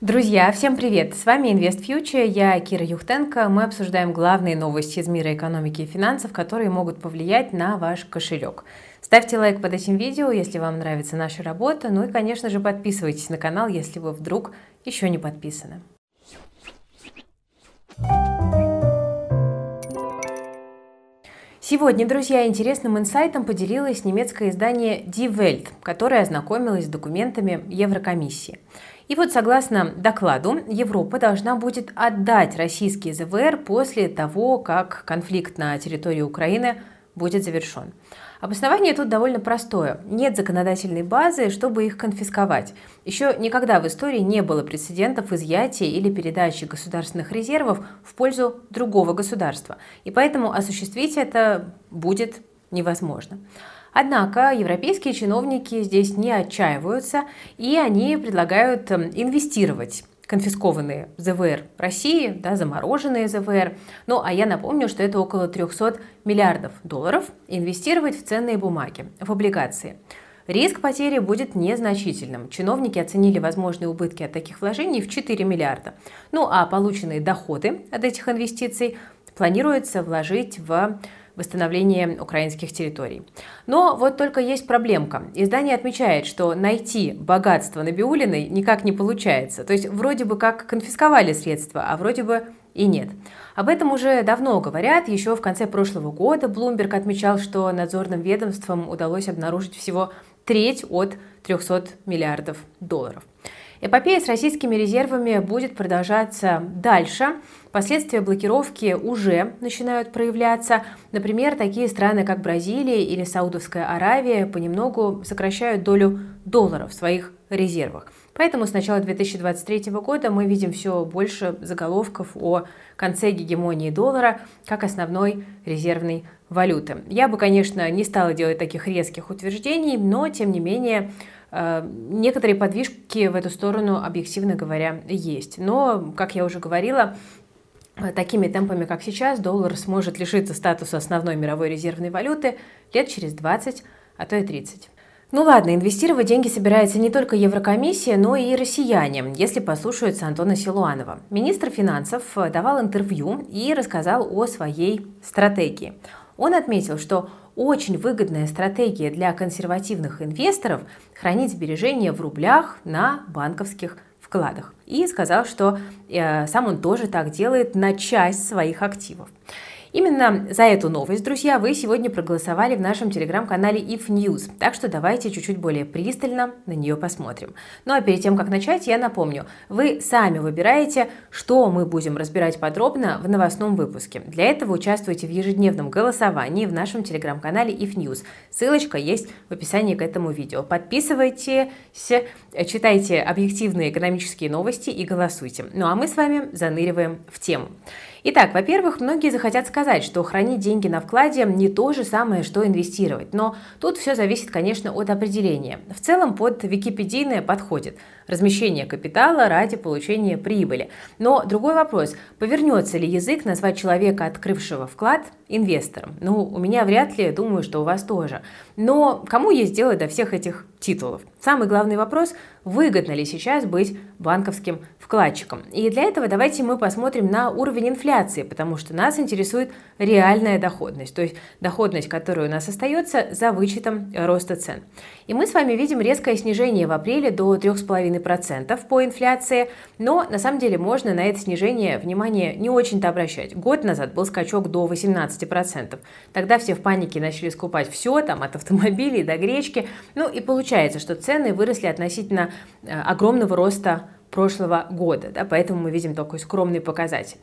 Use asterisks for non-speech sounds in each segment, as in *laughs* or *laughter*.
Друзья, всем привет! С вами Invest Future, я Кира Юхтенко. Мы обсуждаем главные новости из мира экономики и финансов, которые могут повлиять на ваш кошелек. Ставьте лайк под этим видео, если вам нравится наша работа. Ну и, конечно же, подписывайтесь на канал, если вы вдруг еще не подписаны. Сегодня, друзья, интересным инсайтом поделилось немецкое издание Die Welt, которое ознакомилось с документами Еврокомиссии. И вот согласно докладу, Европа должна будет отдать российские ЗВР после того, как конфликт на территории Украины будет завершен. Обоснование тут довольно простое. Нет законодательной базы, чтобы их конфисковать. Еще никогда в истории не было прецедентов изъятия или передачи государственных резервов в пользу другого государства. И поэтому осуществить это будет невозможно. Однако европейские чиновники здесь не отчаиваются, и они предлагают эм, инвестировать конфискованные ЗВР России, да, замороженные ЗВР. Ну, а я напомню, что это около 300 миллиардов долларов инвестировать в ценные бумаги, в облигации. Риск потери будет незначительным. Чиновники оценили возможные убытки от таких вложений в 4 миллиарда. Ну а полученные доходы от этих инвестиций планируется вложить в восстановления украинских территорий. Но вот только есть проблемка. Издание отмечает, что найти богатство Набиулиной никак не получается. То есть вроде бы как конфисковали средства, а вроде бы и нет. Об этом уже давно говорят. Еще в конце прошлого года Блумберг отмечал, что надзорным ведомствам удалось обнаружить всего треть от 300 миллиардов долларов. Эпопея с российскими резервами будет продолжаться дальше. Последствия блокировки уже начинают проявляться. Например, такие страны, как Бразилия или Саудовская Аравия, понемногу сокращают долю долларов в своих резервах. Поэтому с начала 2023 года мы видим все больше заголовков о конце гегемонии доллара как основной резервной валюты. Я бы, конечно, не стала делать таких резких утверждений, но, тем не менее, некоторые подвижки в эту сторону, объективно говоря, есть. Но, как я уже говорила, э, такими темпами, как сейчас, доллар сможет лишиться статуса основной мировой резервной валюты лет через 20, а то и 30. Ну ладно, инвестировать деньги собирается не только Еврокомиссия, но и россияне, если послушаются Антона Силуанова. Министр финансов э, давал интервью и рассказал о своей стратегии. Он отметил, что очень выгодная стратегия для консервативных инвесторов хранить сбережения в рублях на банковских вкладах. И сказал, что э, сам он тоже так делает на часть своих активов. Именно за эту новость, друзья, вы сегодня проголосовали в нашем телеграм-канале If News, так что давайте чуть-чуть более пристально на нее посмотрим. Ну а перед тем, как начать, я напомню, вы сами выбираете, что мы будем разбирать подробно в новостном выпуске. Для этого участвуйте в ежедневном голосовании в нашем телеграм-канале If News. Ссылочка есть в описании к этому видео. Подписывайтесь, читайте объективные экономические новости и голосуйте. Ну а мы с вами заныриваем в тему. Итак, во-первых, многие захотят сказать, что хранить деньги на вкладе не то же самое, что инвестировать. Но тут все зависит, конечно, от определения. В целом под википедийное подходит размещение капитала ради получения прибыли. Но другой вопрос, повернется ли язык назвать человека, открывшего вклад, инвестором? Ну, у меня вряд ли, думаю, что у вас тоже. Но кому есть дело до всех этих титулов? Самый главный вопрос, выгодно ли сейчас быть банковским вкладчиком. И для этого давайте мы посмотрим на уровень инфляции, потому что нас интересует реальная доходность, то есть доходность, которая у нас остается за вычетом роста цен. И мы с вами видим резкое снижение в апреле до 3,5% по инфляции, но на самом деле можно на это снижение внимание не очень-то обращать. Год назад был скачок до 18%. Тогда все в панике начали скупать все, там от автомобилей до гречки. Ну и получается, что цены выросли относительно э, огромного роста прошлого года, да, поэтому мы видим такой скромный показатель.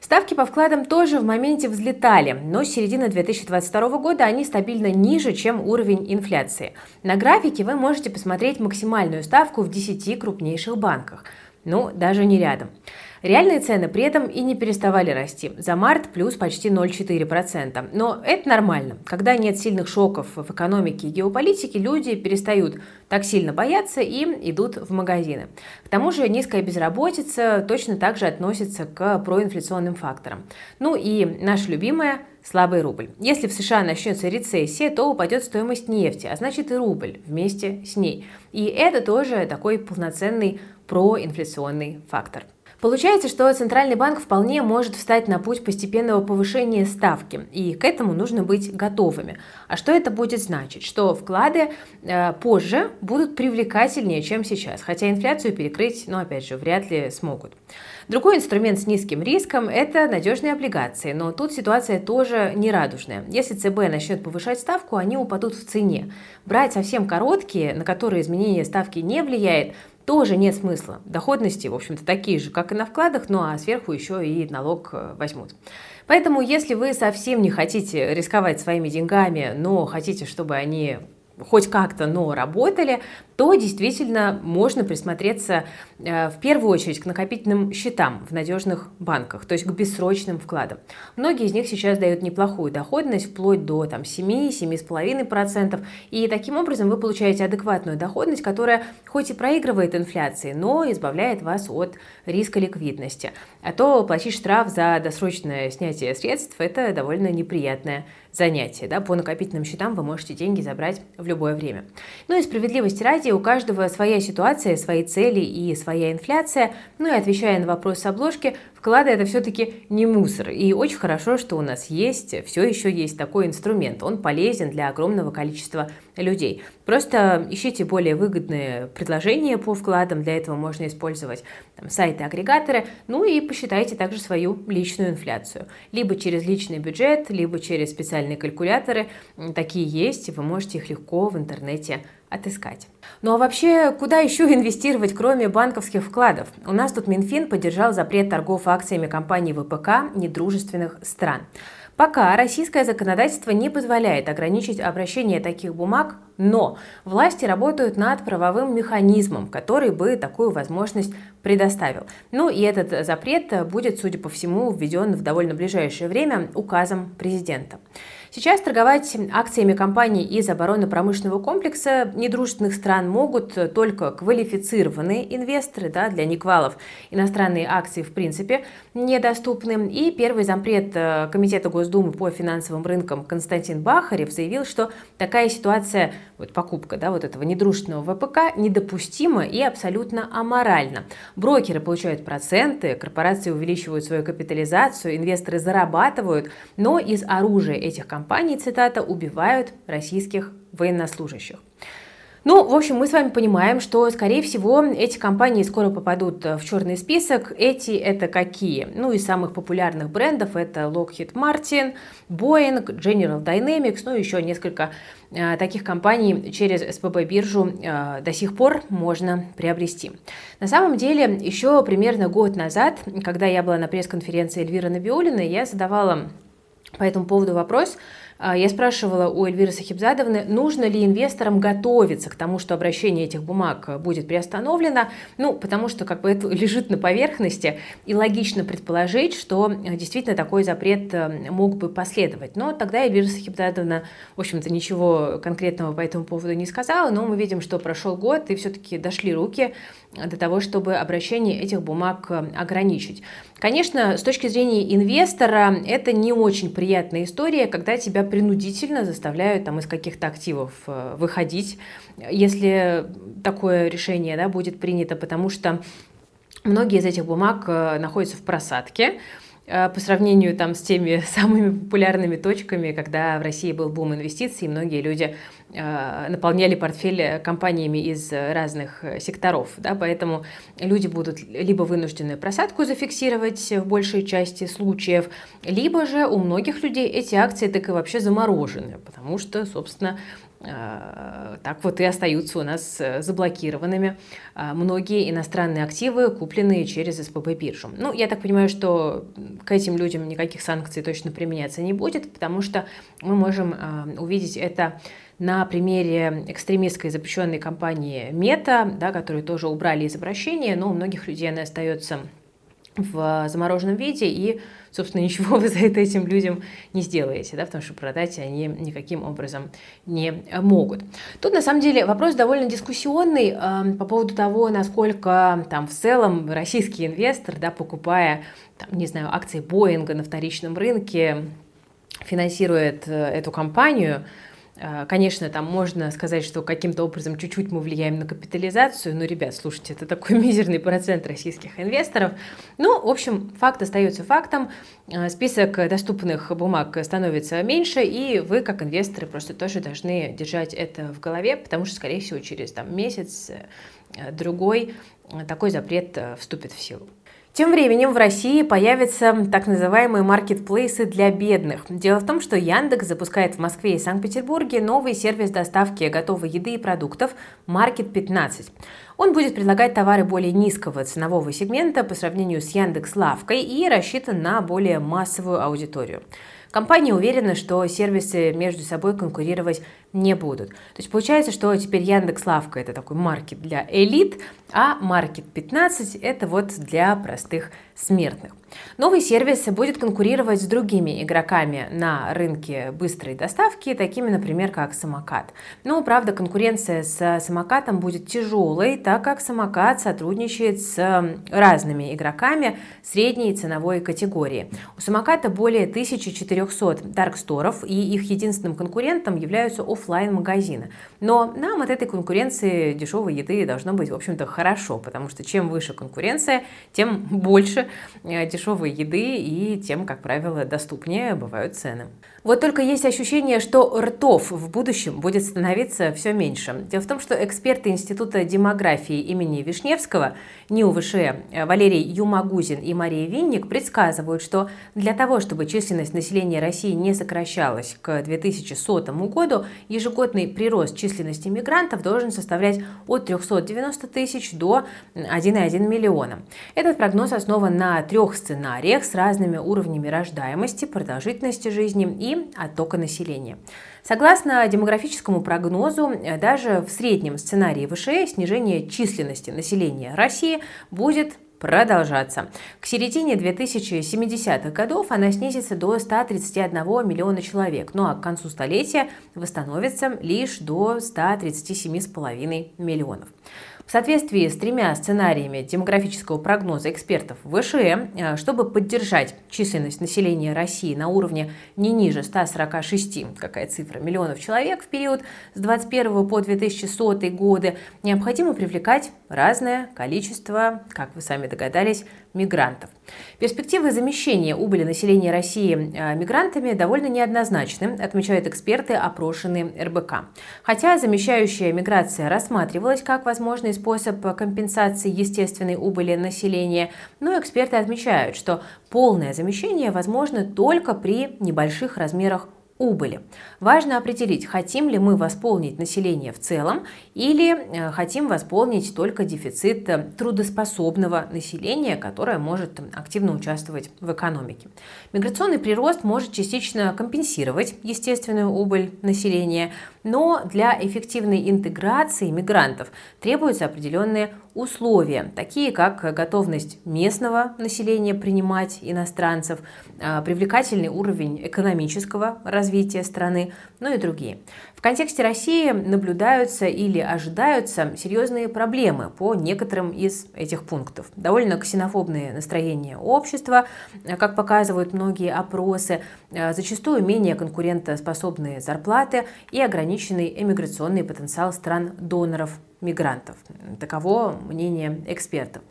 Ставки по вкладам тоже в моменте взлетали, но с середины 2022 года они стабильно ниже, чем уровень инфляции. На графике вы можете посмотреть максимальную ставку в 10 крупнейших банках, ну, даже не рядом. Реальные цены при этом и не переставали расти. За март плюс почти 0,4%. Но это нормально. Когда нет сильных шоков в экономике и геополитике, люди перестают так сильно бояться и идут в магазины. К тому же низкая безработица точно так же относится к проинфляционным факторам. Ну и наша любимая слабый рубль. Если в США начнется рецессия, то упадет стоимость нефти, а значит и рубль вместе с ней. И это тоже такой полноценный проинфляционный фактор. Получается, что Центральный банк вполне может встать на путь постепенного повышения ставки, и к этому нужно быть готовыми. А что это будет значить? Что вклады э, позже будут привлекательнее, чем сейчас, хотя инфляцию перекрыть, ну, опять же, вряд ли смогут. Другой инструмент с низким риском – это надежные облигации, но тут ситуация тоже нерадужная. Если ЦБ начнет повышать ставку, они упадут в цене. Брать совсем короткие, на которые изменение ставки не влияет, тоже нет смысла. Доходности, в общем-то, такие же, как и на вкладах, ну а сверху еще и налог э, возьмут. Поэтому, если вы совсем не хотите рисковать своими деньгами, но хотите, чтобы они хоть как-то, но работали, то действительно можно присмотреться э, в первую очередь к накопительным счетам в надежных банках, то есть к бессрочным вкладам. Многие из них сейчас дают неплохую доходность, вплоть до там, 7-7,5%, и таким образом вы получаете адекватную доходность, которая хоть и проигрывает инфляции, но избавляет вас от риска ликвидности. А то платить штраф за досрочное снятие средств – это довольно неприятное занятие. Да? По накопительным счетам вы можете деньги забрать в любое время. Ну и справедливости ради, у каждого своя ситуация, свои цели и своя инфляция. Ну и отвечая на вопрос обложки, вклады это все-таки не мусор. И очень хорошо, что у нас есть, все еще есть такой инструмент. Он полезен для огромного количества людей. Просто ищите более выгодные предложения по вкладам. Для этого можно использовать там, сайты-агрегаторы. Ну и посчитайте также свою личную инфляцию. Либо через личный бюджет, либо через специальные калькуляторы. Такие есть, и вы можете их легко в интернете отыскать. Ну а вообще, куда еще инвестировать, кроме банковских вкладов? У нас тут Минфин поддержал запрет торгов акциями компаний ВПК недружественных стран. Пока российское законодательство не позволяет ограничить обращение таких бумаг, но власти работают над правовым механизмом, который бы такую возможность предоставил. Ну и этот запрет будет, судя по всему, введен в довольно ближайшее время указом президента. Сейчас торговать акциями компаний из оборонно-промышленного комплекса недружественных стран могут только квалифицированные инвесторы, да, для неквалов иностранные акции в принципе недоступны. И первый зампред э, Комитета Госдумы по финансовым рынкам Константин Бахарев заявил, что такая ситуация, вот покупка да, вот этого недружественного ВПК недопустима и абсолютно аморальна. Брокеры получают проценты, корпорации увеличивают свою капитализацию, инвесторы зарабатывают, но из оружия этих компаний компании, цитата, убивают российских военнослужащих. Ну, в общем, мы с вами понимаем, что, скорее всего, эти компании скоро попадут в черный список. Эти это какие? Ну, из самых популярных брендов это Lockheed Martin, Boeing, General Dynamics, ну, еще несколько э, таких компаний через СПБ-биржу э, до сих пор можно приобрести. На самом деле, еще примерно год назад, когда я была на пресс-конференции Эльвиры Набиулиной, я задавала по этому поводу вопрос. А, я спрашивала у Эльвиры Сахибзадовны, нужно ли инвесторам готовиться к тому, что обращение этих бумаг будет приостановлено, ну, потому что как бы это *laughs* лежит на поверхности, и логично предположить, что э, действительно такой запрет э, мог бы последовать. Но тогда Эльвира Сахибзадовна, в общем-то, ничего конкретного по этому поводу не сказала, но мы видим, что прошел год, и все-таки дошли руки до того, чтобы обращение этих бумаг э, ограничить. Конечно, с точки зрения инвестора, это не очень приятная история, когда тебя принудительно заставляют там, из каких-то активов э, выходить, если такое решение да, будет принято, потому что многие из этих бумаг э, находятся в просадке, Э, по сравнению там, с теми *laughs* самыми популярными точками, когда в России был бум инвестиций, многие люди наполняли портфель компаниями из разных секторов. Да, поэтому люди будут либо вынуждены просадку зафиксировать в большей части случаев, либо же у многих людей эти акции так и вообще заморожены, потому что, собственно, Э, так вот и остаются у нас э, заблокированными э, многие иностранные активы, купленные через СПБ-биржу. Ну, я так понимаю, что к этим людям никаких санкций точно применяться не будет, потому что мы можем увидеть это на примере экстремистской запрещенной компании Мета, да, которую тоже убрали из обращения, но у многих людей она остается в замороженном виде, и, собственно, *laughs* ничего вы за это этим людям не сделаете, да, потому что продать они никаким образом не могут. Тут, на самом деле, вопрос довольно дискуссионный э, по поводу того, насколько там в целом российский инвестор, да, покупая, там, не знаю, акции Боинга на вторичном рынке, финансирует э, эту компанию, конечно, там можно сказать, что каким-то образом чуть-чуть мы влияем на капитализацию, но, ребят, слушайте, это такой *laughs* мизерный процент российских инвесторов. Ну, в общем, факт остается фактом, а, список доступных бумаг становится меньше, и вы, как инвесторы, просто тоже должны держать это в голове, потому что, скорее всего, через там, месяц, э, другой такой запрет э, вступит в силу. Тем временем в России появятся так называемые маркетплейсы для бедных. Дело в том, что Яндекс запускает в Москве и Санкт-Петербурге новый сервис доставки готовой еды и продуктов Market 15. Он будет предлагать товары более низкого ценового сегмента по сравнению с Яндекс Лавкой и рассчитан на более массовую аудиторию. Компания уверена, что сервисы между собой конкурировать не будут. То есть получается, что теперь Яндекс Лавка это такой маркет для элит, а Market 15 это вот для простых смертных. Новый сервис будет конкурировать с другими игроками на рынке быстрой доставки, такими, например, как самокат. Но, правда, конкуренция с самокатом будет тяжелой, так как самокат сотрудничает с разными игроками средней ценовой категории. У самоката более 1400 дарксторов, и их единственным конкурентом являются офлайн магазины Но нам от этой конкуренции дешевой еды должно быть, в общем-то, хорошо, потому что чем выше конкуренция, тем *laughs* больше э, дешевой еды и тем, как правило, доступнее бывают цены. Вот только есть ощущение, что ртов в будущем будет становиться все меньше. Дело в том, что эксперты Института демографии имени Вишневского, НИУ э, Валерий Юмагузин и Мария Винник предсказывают, что для того, чтобы численность населения России не сокращалась к 2100 году, ежегодный прирост численности мигрантов должен составлять от 390 тысяч до 1,1 миллиона. Этот прогноз основан на трех сценариях с разными уровнями рождаемости, продолжительности жизни и оттока населения. Согласно демографическому прогнозу, даже в среднем сценарии ВШЭ снижение численности населения России будет продолжаться. К середине 2070-х годов она снизится до 131 миллиона человек, ну а к концу столетия восстановится лишь до 137,5 миллионов. В соответствии с тремя сценариями демографического прогноза экспертов ВШЭ, чтобы поддержать численность населения России на уровне не ниже 146, какая цифра, миллионов человек в период с 21 по 2100 годы, необходимо привлекать разное количество, как вы сами догадались, мигрантов. Перспективы замещения убыли населения России э, мигрантами довольно неоднозначны, отмечают эксперты, опрошенные РБК. Хотя замещающая миграция рассматривалась как возможный способ компенсации естественной убыли населения, но эксперты отмечают, что полное замещение возможно только при небольших размерах убыли. Важно определить, хотим ли мы восполнить население в целом или э, хотим восполнить только дефицит э, трудоспособного населения, которое может активно участвовать в экономике. Миграционный прирост может частично компенсировать естественную убыль населения, но для эффективной интеграции мигрантов требуются определенные условия, такие как готовность местного населения принимать иностранцев, а, привлекательный уровень экономического развития страны, ну и другие. В контексте России наблюдаются или ожидаются серьезные проблемы по некоторым из этих пунктов. Довольно ксенофобные настроения общества, как показывают многие опросы, а, зачастую менее конкурентоспособные зарплаты и ограниченный эмиграционный потенциал стран-доноров мигрантов. Таково мнение экспертов.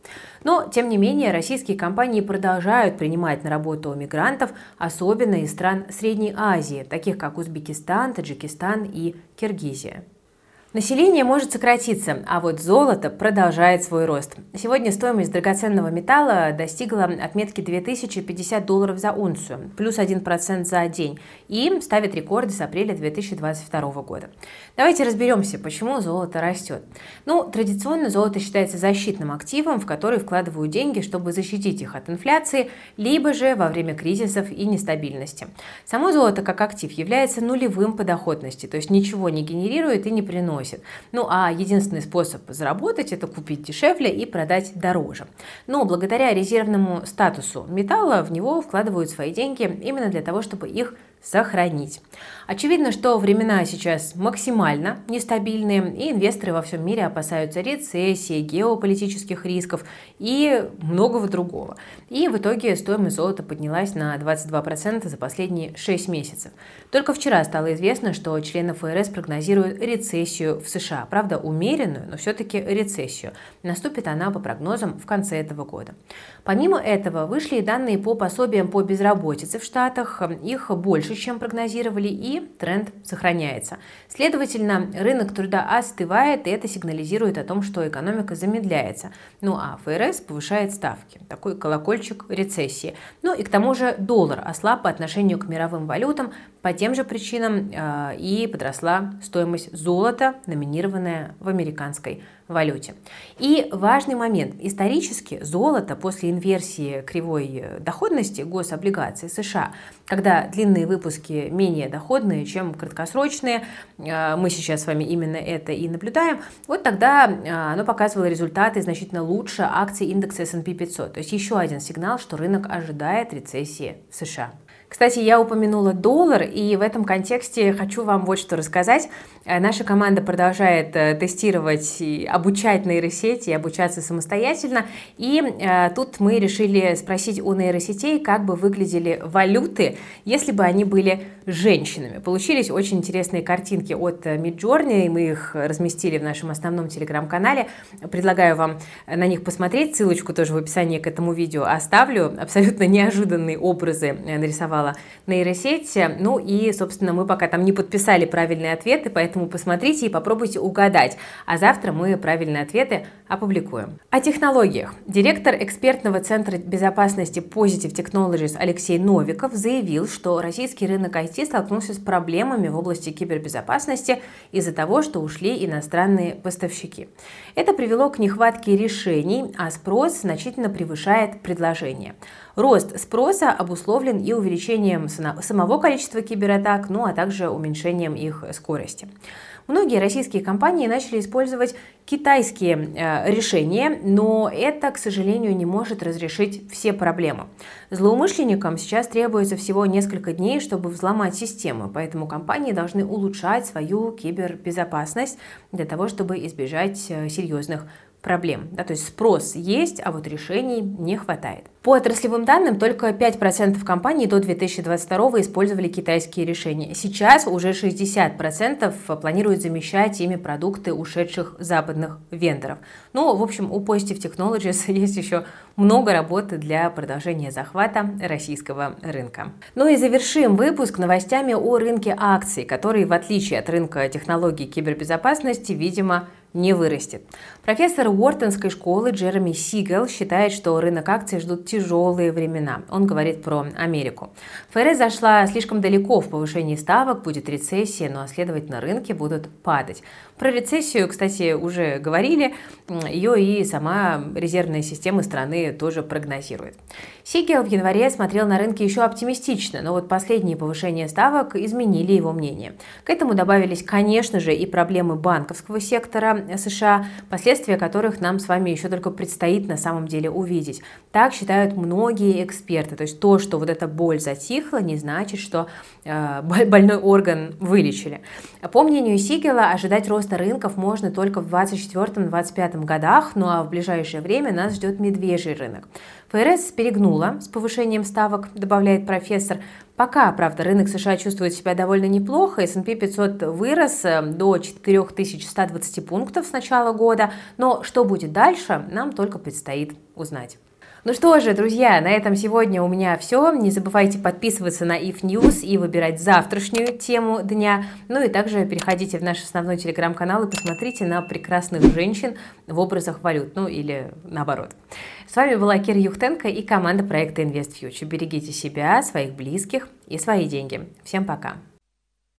Но, тем не менее, российские компании продолжают принимать на работу мигрантов, особенно из стран Средней Азии, таких как Узбекистан, Таджикистан и Киргизия. Население может сократиться, а вот золото продолжает свой рост. Сегодня стоимость драгоценного металла достигла отметки 2050 долларов за унцию, плюс 1% за день, и ставит рекорды с апреля 2022 года. Давайте разберемся, почему золото растет. Ну, традиционно золото считается защитным активом, в который вкладывают деньги, чтобы защитить их от инфляции, либо же во время кризисов и нестабильности. Само золото как актив является нулевым по доходности, то есть ничего не генерирует и не приносит приносит. Ну а единственный способ заработать – это купить дешевле и продать дороже. Но благодаря резервному статусу металла в него вкладывают свои деньги именно для того, чтобы их сохранить. Очевидно, что времена сейчас максимально нестабильные, и инвесторы во всем мире опасаются рецессии, геополитических рисков и многого другого. И в итоге стоимость золота поднялась на 22% за последние 6 месяцев. Только вчера стало известно, что члены ФРС прогнозируют рецессию в США. Правда, умеренную, но все-таки рецессию. Наступит она, по прогнозам, в конце этого года. Помимо этого, вышли и данные по пособиям по безработице в Штатах. Их больше, чем прогнозировали, и тренд сохраняется. Следовательно, рынок труда остывает, и это сигнализирует о том, что экономика замедляется. Ну а ФРС повышает ставки. Такой колокольчик рецессии. Ну и к тому же доллар ослаб по отношению к мировым валютам. По тем же причинам э, и подросла стоимость золота, номинированная в американской валюте. И важный момент. Исторически золото после инверсии кривой доходности гособлигаций США, когда длинные выпуски менее доходные, чем краткосрочные, э, мы сейчас с вами именно это и наблюдаем, вот тогда э, оно показывало результаты значительно лучше акций индекса S&P 500. То есть еще один сигнал, что рынок ожидает рецессии в США. Кстати, я упомянула доллар, и в этом контексте хочу вам вот что рассказать. Э, наша команда продолжает э, тестировать обучать нейросети, обучаться самостоятельно. И э, тут мы решили спросить у нейросетей, как бы выглядели валюты, если бы они были женщинами. Получились очень интересные картинки от Midjourney, мы их разместили в нашем основном телеграм-канале. Предлагаю вам на них посмотреть, ссылочку тоже в описании к этому видео оставлю. Абсолютно неожиданные образы нарисовала нарисовала нейросеть. Ну и, собственно, мы пока там не подписали правильные ответы, поэтому посмотрите и попробуйте угадать. А завтра мы правильные ответы опубликуем. О технологиях. Директор экспертного центра безопасности Positive Technologies Алексей Новиков заявил, что российский рынок IT столкнулся с проблемами в области кибербезопасности из-за того, что ушли иностранные поставщики. Это привело к нехватке решений, а спрос значительно превышает предложение. Рост спроса обусловлен и увеличением самого количества кибератак, ну а также уменьшением их скорости. Многие российские компании начали использовать китайские э, решения, но это, к сожалению, не может разрешить все проблемы. Злоумышленникам сейчас требуется всего несколько дней, чтобы взломать систему, поэтому компании должны улучшать свою кибербезопасность для того, чтобы избежать э, серьезных проблем. Да, то есть спрос есть, а вот решений не хватает. По отраслевым данным, только 5% компаний до 2022 использовали китайские решения. Сейчас уже 60% планируют замещать ими продукты ушедших западных вендоров. Ну, в общем, у Positive Technologies *laughs* есть еще много работы для продолжения захвата российского рынка. Ну и завершим выпуск новостями о рынке акций, который, в отличие от рынка технологий кибербезопасности, видимо, не вырастет. Профессор Уортонской школы Джереми Сигел считает, что рынок акций ждут тяжелые времена. Он говорит про Америку. ФРС зашла слишком далеко в повышении ставок, будет рецессия, но, следовательно, рынки будут падать. Про рецессию, кстати, уже говорили, ее и сама резервная система страны тоже прогнозирует. Сигел в январе смотрел на рынки еще оптимистично, но вот последние повышения ставок изменили его мнение. К этому добавились, конечно же, и проблемы банковского сектора США, последствия которых нам с вами еще только предстоит на самом деле увидеть. Так считают многие эксперты. То есть то, что вот эта боль затихла, не значит, что э, больной орган вылечили. По мнению Сигела, ожидать роста рынков можно только в 2024-2025 годах, ну а в ближайшее время нас ждет медвежий рынок. ФРС перегнула с повышением ставок, добавляет профессор. Пока, правда, рынок США чувствует себя довольно неплохо, S&P 500 вырос э, до 4120 пунктов с начала года, но что будет дальше, нам только предстоит узнать. Ну что же, друзья, на этом сегодня у меня все. Не забывайте подписываться на If News и выбирать завтрашнюю тему дня. Ну и также переходите в наш основной телеграм-канал и посмотрите на прекрасных женщин в образах валют, ну или наоборот. С вами была Кира Юхтенко и команда проекта Invest Future. Берегите себя, своих близких и свои деньги. Всем пока!